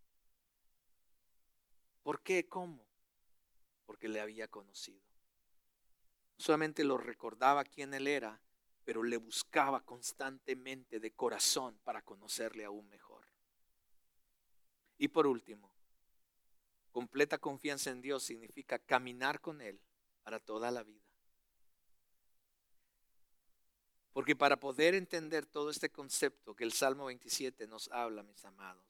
¿Por qué? ¿Cómo? Porque le había conocido. solamente lo recordaba quién él era, pero le buscaba constantemente de corazón para conocerle aún mejor. Y por último, completa confianza en Dios significa caminar con Él para toda la vida. Porque para poder entender todo este concepto que el Salmo 27 nos habla, mis amados,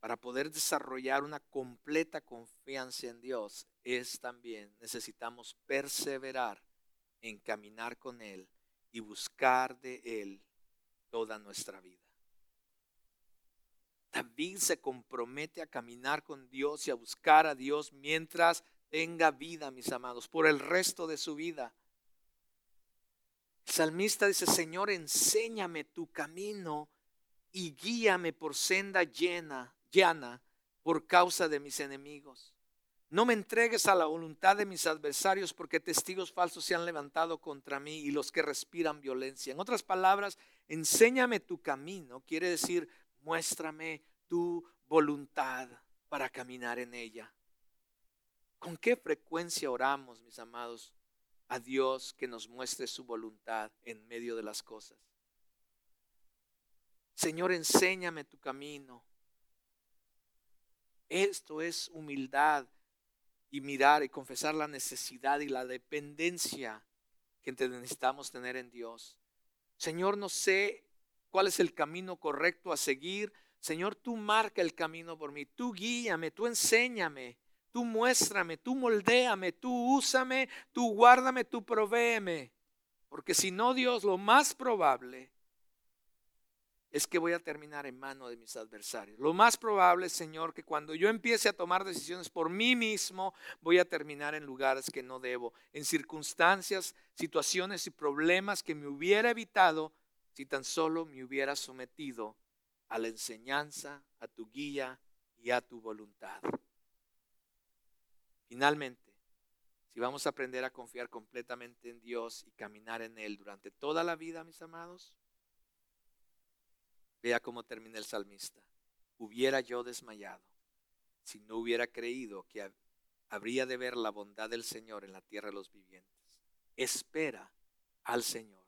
para poder desarrollar una completa confianza en Dios, es también necesitamos perseverar en caminar con Él y buscar de Él toda nuestra vida. David se compromete a caminar con Dios y a buscar a Dios mientras tenga vida, mis amados, por el resto de su vida. El salmista dice, Señor, enséñame tu camino y guíame por senda llena, llana, por causa de mis enemigos. No me entregues a la voluntad de mis adversarios porque testigos falsos se han levantado contra mí y los que respiran violencia. En otras palabras, enséñame tu camino, quiere decir, muéstrame tu voluntad para caminar en ella. ¿Con qué frecuencia oramos, mis amados, a Dios que nos muestre su voluntad en medio de las cosas? Señor, enséñame tu camino. Esto es humildad y mirar y confesar la necesidad y la dependencia que necesitamos tener en Dios. Señor, no sé cuál es el camino correcto a seguir. Señor, tú marca el camino por mí, tú guíame, tú enséñame, tú muéstrame, tú moldéame, tú úsame, tú guárdame, tú provéeme. Porque si no, Dios, lo más probable es que voy a terminar en mano de mis adversarios. Lo más probable, Señor, que cuando yo empiece a tomar decisiones por mí mismo, voy a terminar en lugares que no debo, en circunstancias, situaciones y problemas que me hubiera evitado si tan solo me hubiera sometido a la enseñanza, a tu guía y a tu voluntad. Finalmente, si vamos a aprender a confiar completamente en Dios y caminar en Él durante toda la vida, mis amados, Vea cómo termina el salmista. Hubiera yo desmayado si no hubiera creído que habría de ver la bondad del Señor en la tierra de los vivientes. Espera al Señor.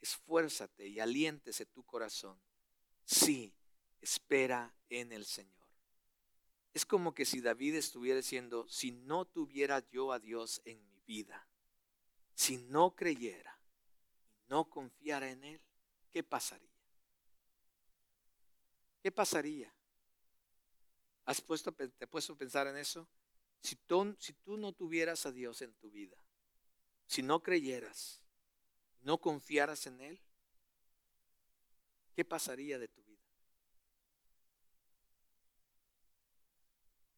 Esfuérzate y aliéntese tu corazón. Sí, espera en el Señor. Es como que si David estuviera diciendo, si no tuviera yo a Dios en mi vida, si no creyera y no confiara en Él, ¿qué pasaría? ¿Qué pasaría? ¿Has puesto, ¿Te has puesto a pensar en eso? Si tú, no tuvieras a Dios en tu vida, si no creyeras, no confiaras en Él, ¿qué pasaría de tu vida?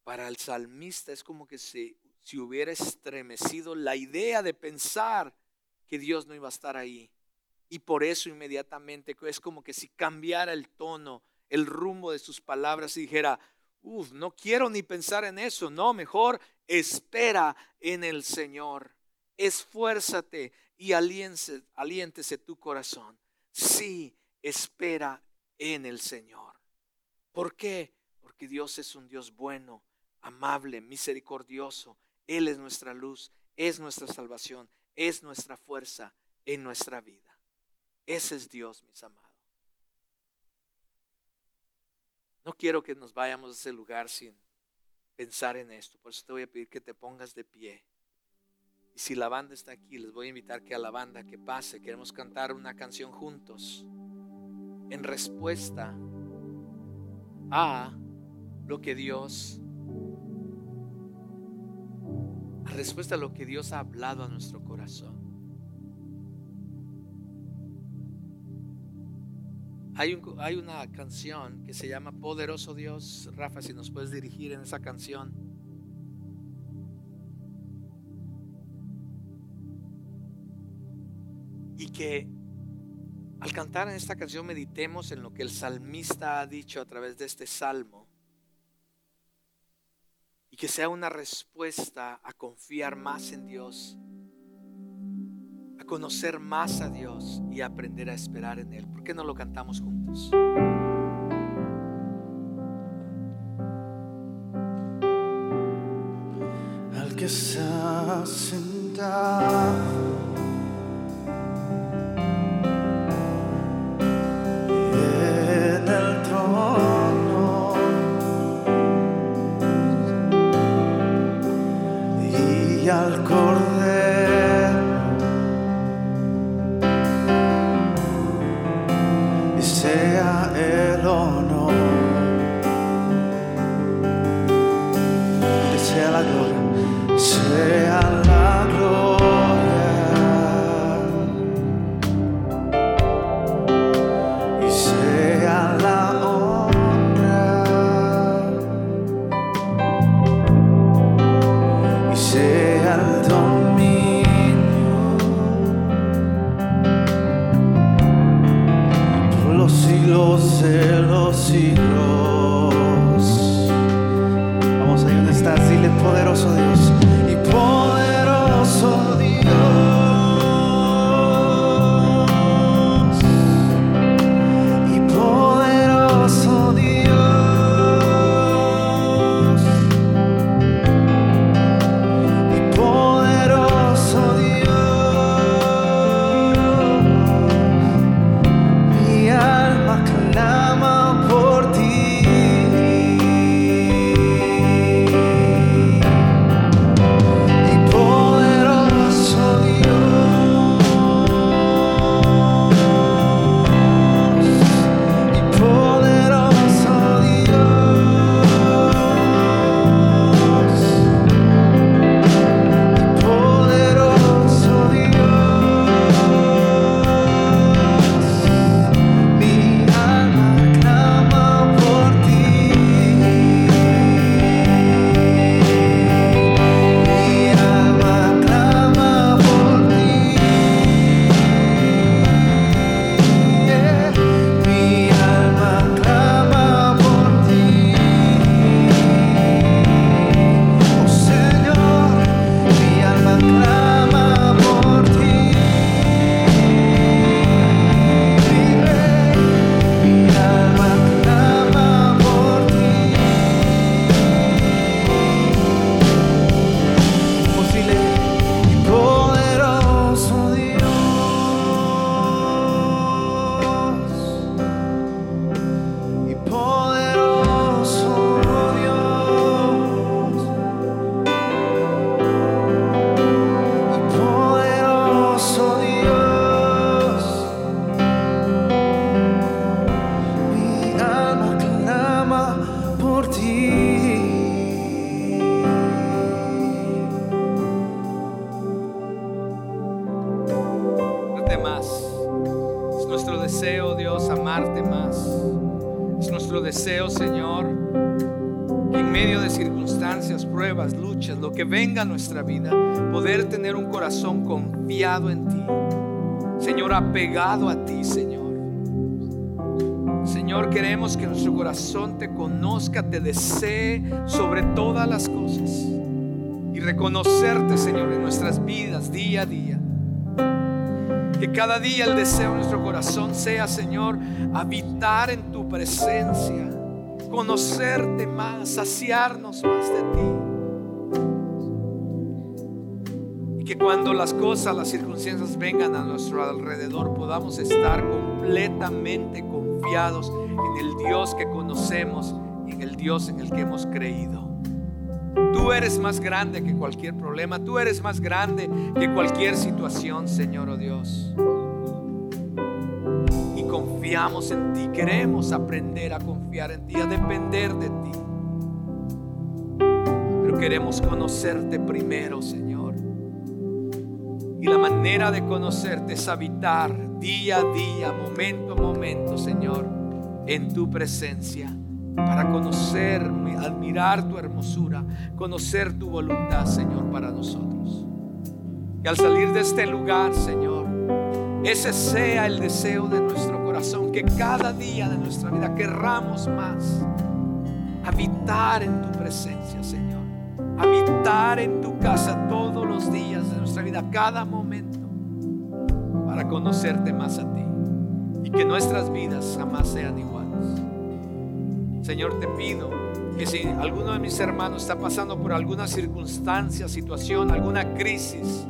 Para el salmista es como que si, si hubiera estremecido la idea de pensar que Dios no iba a estar ahí. Y por eso inmediatamente es como que si cambiara el tono el rumbo de sus palabras y dijera, uff, no quiero ni pensar en eso, no, mejor espera en el Señor, esfuérzate y aliéntese, aliéntese tu corazón. Sí, espera en el Señor. ¿Por qué? Porque Dios es un Dios bueno, amable, misericordioso. Él es nuestra luz, es nuestra salvación, es nuestra fuerza en nuestra vida. Ese es Dios, mis amados. No quiero que nos vayamos a ese lugar sin pensar en esto. Por eso te voy a pedir que te pongas de pie. Y si la banda está aquí, les voy a invitar que a la banda que pase. Queremos cantar una canción juntos en respuesta a lo que Dios, a respuesta a lo que Dios ha hablado a nuestro corazón. Hay, una canción que se llama Poderoso Dios. Rafa, si nos puedes dirigir en esa canción. Y que al cantar en esta canción meditemos en lo que el salmista ha dicho a través de este salmo. Y que sea una respuesta a confiar más en Dios conocer más a Dios y aprender a esperar en Él. ¿Por qué no lo cantamos juntos? Al que se ha sentado al cordero gloria sea nuestra vida, poder tener un corazón confiado en ti. Señor, apegado a ti, Señor. Señor, queremos que nuestro corazón te conozca, te desee sobre todas las cosas y reconocerte, Señor, en nuestras vidas día a día. Que cada día el deseo de nuestro corazón sea, Señor, habitar en tu presencia, conocerte más, saciarnos más de ti. Que cuando las cosas, las circunstancias vengan a nuestro alrededor, podamos estar completamente confiados en el Dios que conocemos y en el Dios en el que hemos creído. Tú eres más grande que cualquier problema. Tú eres más grande que cualquier situación, Señor oh Dios. Y confiamos en ti. Queremos aprender a confiar en ti, a depender de ti. Pero queremos conocerte primero, Señor. Y la manera de conocerte es habitar día a día, momento a momento, Señor, en tu presencia para conocer, admirar tu hermosura, conocer tu voluntad, Señor, para nosotros. Y al salir de este lugar, Señor, ese sea el deseo de nuestro corazón, que cada día de nuestra vida querramos más habitar en tu presencia, Señor. Habitar en tu casa todos días de nuestra vida, cada momento. para conocerte más a ti y que nuestras vidas jamás sean iguales. Señor, te pido que si alguno de mis hermanos está pasando por alguna circunstancia, situación, alguna crisis,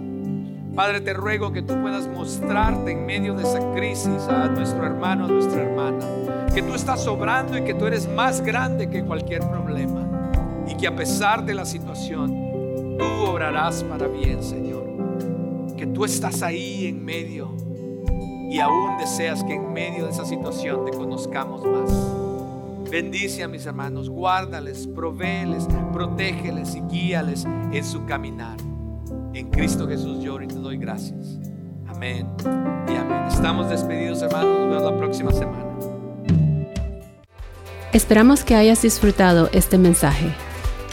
Padre, te ruego que tú puedas mostrarte en medio de esa crisis a nuestro hermano, a nuestra hermana, que tú estás obrando y que tú eres más grande que cualquier problema y que a pesar de la situación, obrarás para bien, Señor. Que tú estás ahí en medio y aún deseas que en medio de esa situación te conozcamos más. Bendice a mis hermanos, guárdales, provéeles, protégeles y guíales en su caminar. En Cristo Jesús lloro y te doy gracias. Amén y amén. Estamos despedidos, hermanos. Nos vemos la próxima semana. Esperamos que hayas disfrutado este mensaje.